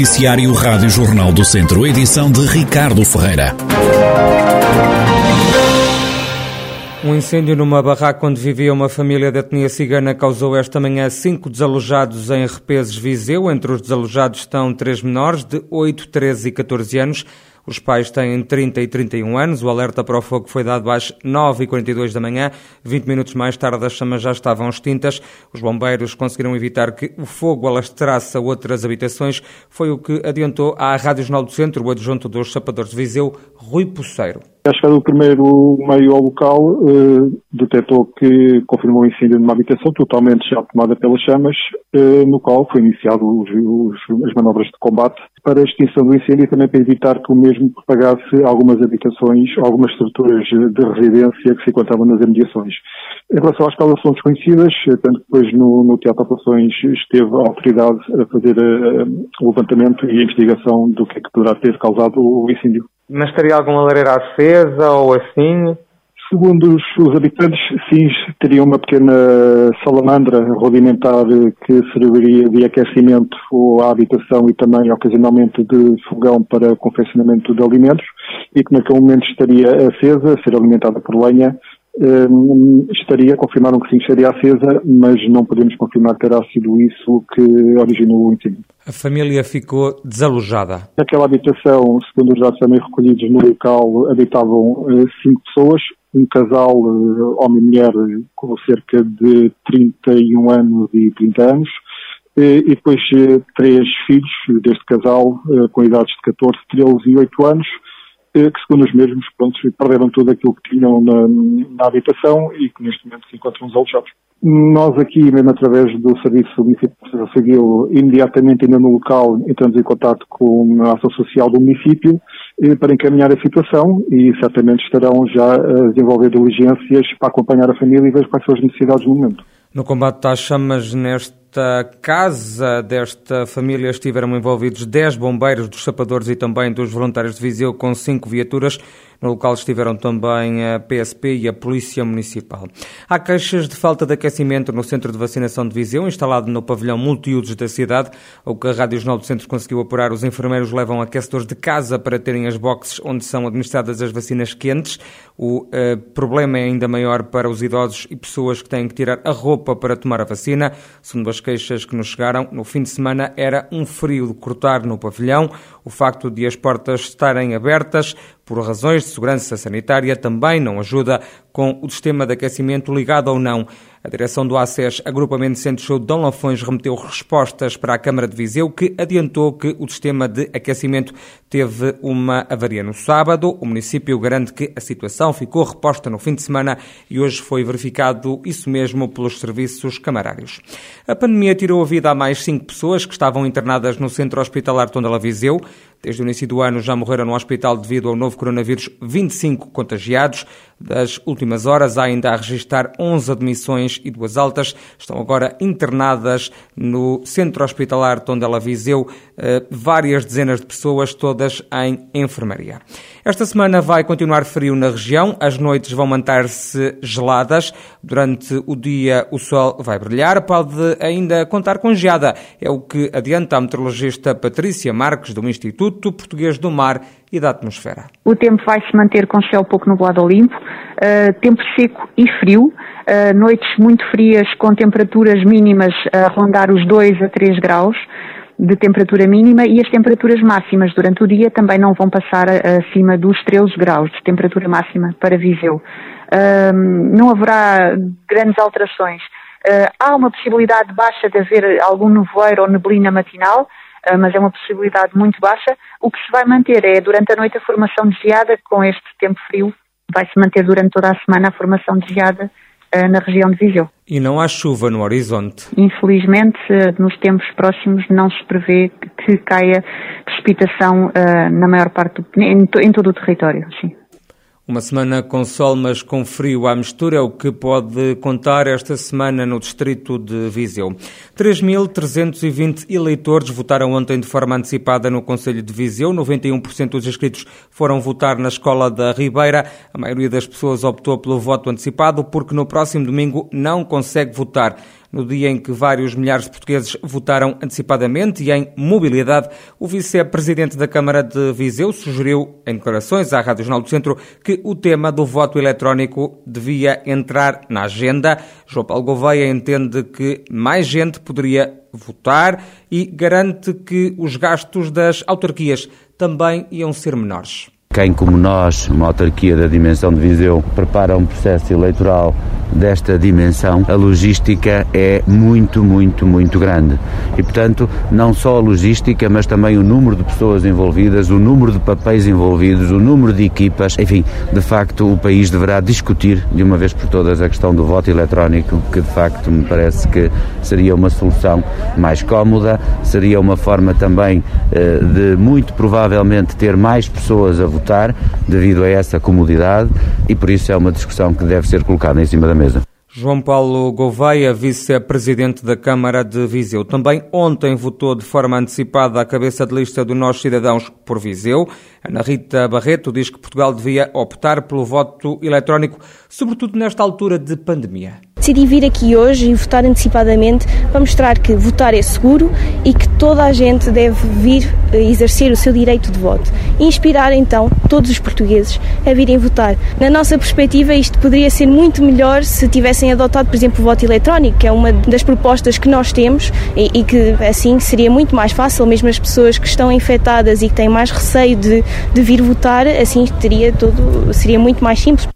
Noticiário Rádio Jornal do Centro, edição de Ricardo Ferreira. Um incêndio numa barraca onde vivia uma família da etnia cigana causou esta manhã cinco desalojados em Repeses, Viseu. Entre os desalojados estão três menores de 8, 13 e 14 anos. Os pais têm 30 e 31 anos. O alerta para o fogo foi dado às 9h42 da manhã. 20 minutos mais tarde, as chamas já estavam extintas. Os bombeiros conseguiram evitar que o fogo alastrasse a outras habitações. Foi o que adiantou à Rádio Jornal do Centro o adjunto dos sapadores de Viseu, Rui Poceiro. A chegada do primeiro meio ao local, eh, detectou que confirmou o incêndio numa habitação totalmente já tomada pelas chamas, eh, no qual foi iniciado os, os, as manobras de combate para a extinção do incêndio e também para evitar que o mesmo propagasse algumas habitações, algumas estruturas de residência que se encontravam nas imediações. Em relação às causas são desconhecidas, tanto que depois no, no Teatro de Operações esteve a autoridade a fazer o levantamento e a investigação do que é que poderá ter causado o incêndio. Mas estaria alguma lareira acesa ou assim? Segundo os, os, habitantes, sim, teria uma pequena salamandra rudimentar que serviria de aquecimento à habitação e também ocasionalmente de fogão para confeccionamento de alimentos e que naquele momento estaria acesa, a ser alimentada por lenha um, estaria, confirmaram que sim, estaria acesa, mas não podemos confirmar que terá sido isso que originou o incêndio. A família ficou desalojada. Naquela habitação, segundo os dados também recolhidos no local, habitavam uh, cinco pessoas, um casal, uh, homem e mulher, com cerca de 31 anos e 30 anos, uh, e depois três filhos deste casal, com idades de 14, 13 e 8 anos, que, segundo os mesmos, pronto, perderam tudo aquilo que tinham na, na habitação e que neste momento se encontram alojados. Nós aqui, mesmo através do Serviço Municipal Civil, imediatamente ainda no local, entramos em contato com a ação social do município eh, para encaminhar a situação e certamente estarão já a desenvolver diligências para acompanhar a família e ver quais são as necessidades no momento. No combate às chamas nesta casa desta família estiveram envolvidos 10 bombeiros dos sapadores e também dos voluntários de Viseu com 5 viaturas. No local estiveram também a PSP e a Polícia Municipal. Há queixas de falta de aquecimento no centro de vacinação de Viseu, instalado no pavilhão multiusos da cidade. O que a Rádio Jornal do Centro conseguiu apurar, os enfermeiros levam aquecedores de casa para terem as boxes onde são administradas as vacinas quentes. O uh, problema é ainda maior para os idosos e pessoas que têm que tirar a roupa para tomar a vacina. Segundo as queixas que nos chegaram, no fim de semana era um frio de cortar no pavilhão. O facto de as portas estarem abertas por razões de segurança sanitária também não ajuda com o sistema de aquecimento ligado ou não. A direção do ACES, Agrupamento Centro Show de Dom Lafões, remeteu respostas para a Câmara de Viseu, que adiantou que o sistema de aquecimento teve uma avaria no sábado. O município garante que a situação ficou reposta no fim de semana e hoje foi verificado isso mesmo pelos serviços camarários. A pandemia tirou a vida a mais cinco pessoas que estavam internadas no Centro Hospitalar Tondela Viseu. Desde o início do ano já morreram no hospital devido ao novo coronavírus 25 contagiados. Das últimas horas há ainda a registrar 11 admissões e duas altas. Estão agora internadas no centro hospitalar Tondela Viseu eh, várias dezenas de pessoas, todas em enfermaria. Esta semana vai continuar frio na região, as noites vão manter-se geladas. Durante o dia o sol vai brilhar, pode ainda contar com geada. É o que adianta a meteorologista Patrícia Marques do Instituto Português do Mar e da Atmosfera. O tempo vai se manter com céu pouco nublado limpo, uh, tempo seco e frio, uh, noites muito frias com temperaturas mínimas a rondar os 2 a 3 graus de temperatura mínima e as temperaturas máximas durante o dia também não vão passar acima dos 13 graus de temperatura máxima para Viseu. Uh, não haverá grandes alterações. há uma possibilidade baixa de haver algum nevoeiro ou neblina matinal, mas é uma possibilidade muito baixa. O que se vai manter é, durante a noite, a formação de geada, com este tempo frio, vai-se manter durante toda a semana a formação de geada uh, na região de Viseu. E não há chuva no horizonte? Infelizmente, nos tempos próximos não se prevê que caia precipitação na maior parte, do, em todo o território, sim. Uma semana com sol, mas com frio à mistura, é o que pode contar esta semana no distrito de Viseu. 3.320 eleitores votaram ontem de forma antecipada no Conselho de Viseu. 91% dos inscritos foram votar na Escola da Ribeira. A maioria das pessoas optou pelo voto antecipado porque no próximo domingo não consegue votar. No dia em que vários milhares de portugueses votaram antecipadamente e em mobilidade, o vice-presidente da Câmara de Viseu sugeriu em declarações à Rádio Jornal do Centro que o tema do voto eletrónico devia entrar na agenda. João Paulo Gouveia entende que mais gente poderia votar e garante que os gastos das autarquias também iam ser menores. Quem, como nós, uma autarquia da dimensão de Viseu, prepara um processo eleitoral desta dimensão, a logística é muito, muito, muito grande. E, portanto, não só a logística, mas também o número de pessoas envolvidas, o número de papéis envolvidos, o número de equipas. Enfim, de facto, o país deverá discutir de uma vez por todas a questão do voto eletrónico, que de facto me parece que seria uma solução mais cómoda, seria uma forma também eh, de, muito provavelmente, ter mais pessoas a votar votar devido a essa comodidade e por isso é uma discussão que deve ser colocada em cima da mesa. João Paulo Gouveia, vice-presidente da Câmara de Viseu. Também ontem votou de forma antecipada a cabeça de lista do Nós Cidadãos por Viseu. Ana Rita Barreto diz que Portugal devia optar pelo voto eletrónico, sobretudo nesta altura de pandemia decidi vir aqui hoje e votar antecipadamente para mostrar que votar é seguro e que toda a gente deve vir eh, exercer o seu direito de voto. E inspirar então todos os portugueses a virem votar. Na nossa perspectiva, isto poderia ser muito melhor se tivessem adotado, por exemplo, o voto eletrónico, que é uma das propostas que nós temos e, e que assim seria muito mais fácil, mesmo as pessoas que estão infectadas e que têm mais receio de, de vir votar, assim teria todo, seria muito mais simples.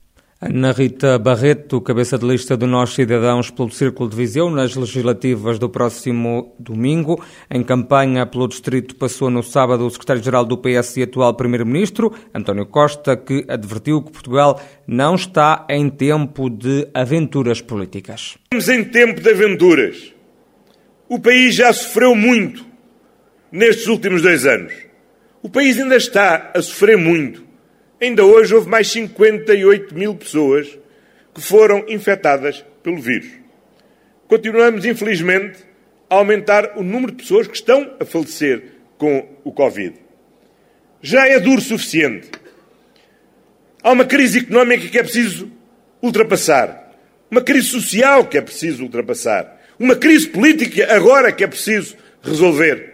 Ana Rita Barreto, cabeça de lista do Nós Cidadãos pelo Círculo de Viseu, nas legislativas do próximo domingo. Em campanha pelo distrito passou no sábado o secretário-geral do PS e atual primeiro-ministro, António Costa, que advertiu que Portugal não está em tempo de aventuras políticas. Estamos em tempo de aventuras. O país já sofreu muito nestes últimos dois anos. O país ainda está a sofrer muito. Ainda hoje houve mais 58 mil pessoas que foram infectadas pelo vírus. Continuamos, infelizmente, a aumentar o número de pessoas que estão a falecer com o Covid. Já é duro o suficiente. Há uma crise económica que é preciso ultrapassar. Uma crise social que é preciso ultrapassar. Uma crise política agora que é preciso resolver.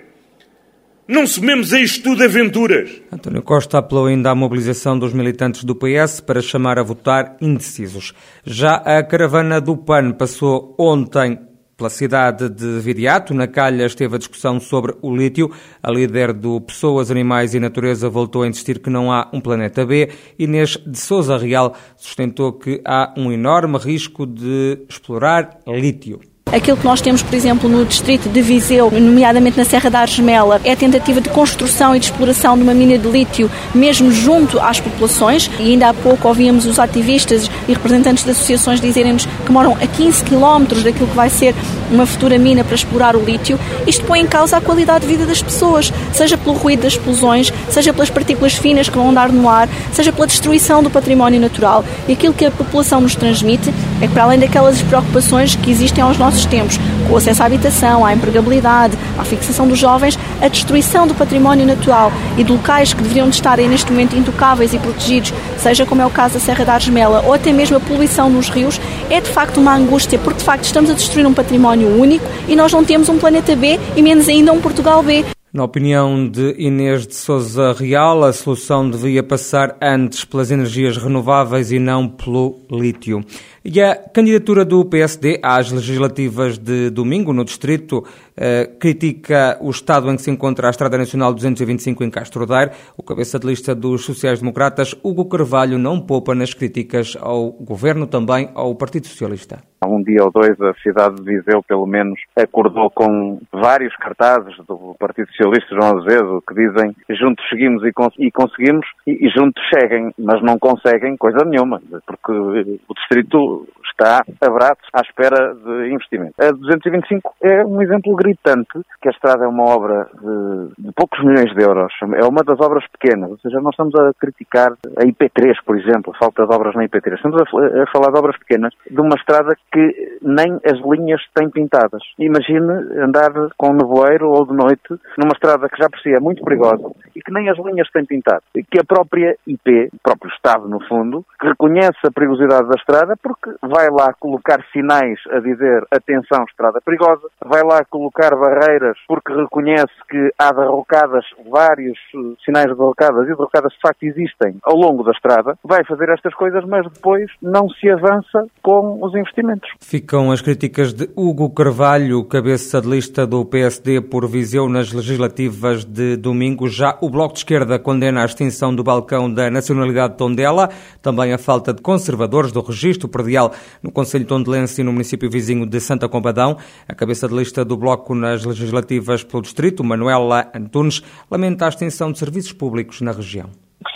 Não somemos a isto tudo aventuras. António Costa apelou ainda à mobilização dos militantes do PS para chamar a votar indecisos. Já a caravana do PAN passou ontem pela cidade de Viriato. Na calha esteve a discussão sobre o lítio. A líder do Pessoas, Animais e Natureza voltou a insistir que não há um planeta B. Inês de Souza Real sustentou que há um enorme risco de explorar lítio. Aquilo que nós temos, por exemplo, no distrito de Viseu, nomeadamente na Serra da Argemela, é a tentativa de construção e de exploração de uma mina de lítio, mesmo junto às populações. E ainda há pouco ouvíamos os ativistas e representantes de associações dizerem-nos que moram a 15 quilómetros daquilo que vai ser uma futura mina para explorar o lítio. Isto põe em causa a qualidade de vida das pessoas, seja pelo ruído das explosões, seja pelas partículas finas que vão andar no ar, seja pela destruição do património natural. E aquilo que a população nos transmite é que, para além daquelas preocupações que existem aos nossos tempos, o acesso à habitação, à empregabilidade, à fixação dos jovens, a destruição do património natural e de locais que deveriam de estar neste momento intocáveis e protegidos, seja como é o caso da Serra da Argemela ou até mesmo a poluição nos rios, é de facto uma angústia, porque de facto estamos a destruir um património único e nós não temos um planeta B e menos ainda um Portugal B. Na opinião de Inês de Souza Real, a solução devia passar antes pelas energias renováveis e não pelo lítio. E a candidatura do PSD às legislativas de domingo no distrito eh, critica o estado em que se encontra a Estrada Nacional 225 em Castro Daire. O cabeça de lista dos sociais-democratas, Hugo Carvalho, não poupa nas críticas ao governo, também ao Partido Socialista. Há um dia ou dois a cidade de Viseu, pelo menos, acordou com vários cartazes do Partido Socialista João Azevedo que dizem juntos seguimos e, cons e conseguimos e, e juntos seguem, mas não conseguem coisa nenhuma, porque o distrito está a braços à espera de investimento. A 225 é um exemplo gritante que a estrada é uma obra de, de, poucos milhões de euros. É uma das obras pequenas. Ou seja, nós estamos a criticar a IP3, por exemplo, a falta de obras na IP3. Estamos a, a falar de obras pequenas de uma estrada que nem as linhas têm pintadas. Imagine andar com nevoeiro ou de noite numa estrada que já por si é muito perigosa e que nem as linhas têm pintado. Que a própria IP, o próprio Estado, no fundo, reconhece a perigosidade da estrada porque vai lá colocar sinais a dizer atenção, estrada perigosa, vai lá colocar barreiras porque reconhece que há derrocadas, vários eh, sinais de derrocadas e derrocadas de facto existem ao longo da estrada, vai fazer estas coisas, mas depois não se avança com os investimentos. Ficam as críticas de Hugo Carvalho, cabeça de lista do PSD por Viseu nas legislativas de domingo. Já o Bloco de Esquerda condena a extinção do balcão da nacionalidade de Tondela, também a falta de conservadores do registro predial no Conselho Tondelense e no município vizinho de Santa Combadão. A cabeça de lista do Bloco nas legislativas pelo Distrito, Manuela Antunes, lamenta a extinção de serviços públicos na região.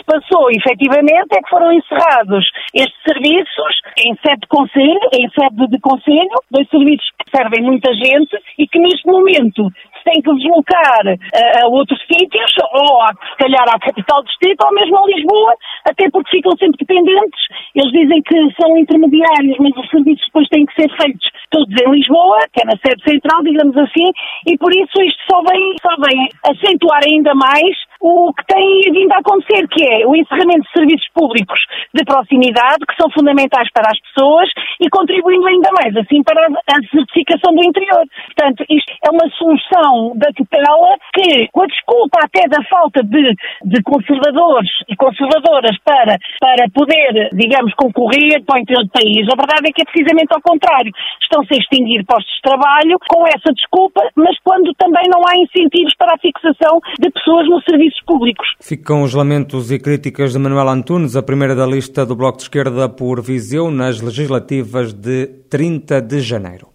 Passou, efetivamente, é que foram encerrados estes serviços em sede de conselho, em sede de conselho, dois serviços que servem muita gente e que neste momento se tem que deslocar a, a outros sítios, ou a, se calhar à capital distrito, ou mesmo a Lisboa, até porque ficam sempre dependentes. Eles dizem que são intermediários, mas os serviços depois têm que ser feitos todos em Lisboa, que é na sede central, digamos assim, e por isso isto só vem, só vem acentuar ainda mais o que tem vindo a acontecer, que é o encerramento de serviços públicos de proximidade, que são fundamentais para as pessoas e contribuindo ainda mais, assim, para a certificação do interior. Portanto, isto é uma solução da tutela que, com a desculpa até da falta de, de conservadores e conservadoras para, para poder, digamos, concorrer para o interior do país, a verdade é que é precisamente ao contrário. Estão-se a extinguir postos de trabalho com essa desculpa, mas quando também não há incentivos para a fixação de pessoas no serviço serviços públicos. Ficam os lamentos e críticas de Manuel Antunes, a primeira da lista do Bloco de Esquerda por Viseu nas legislativas de 30 de janeiro.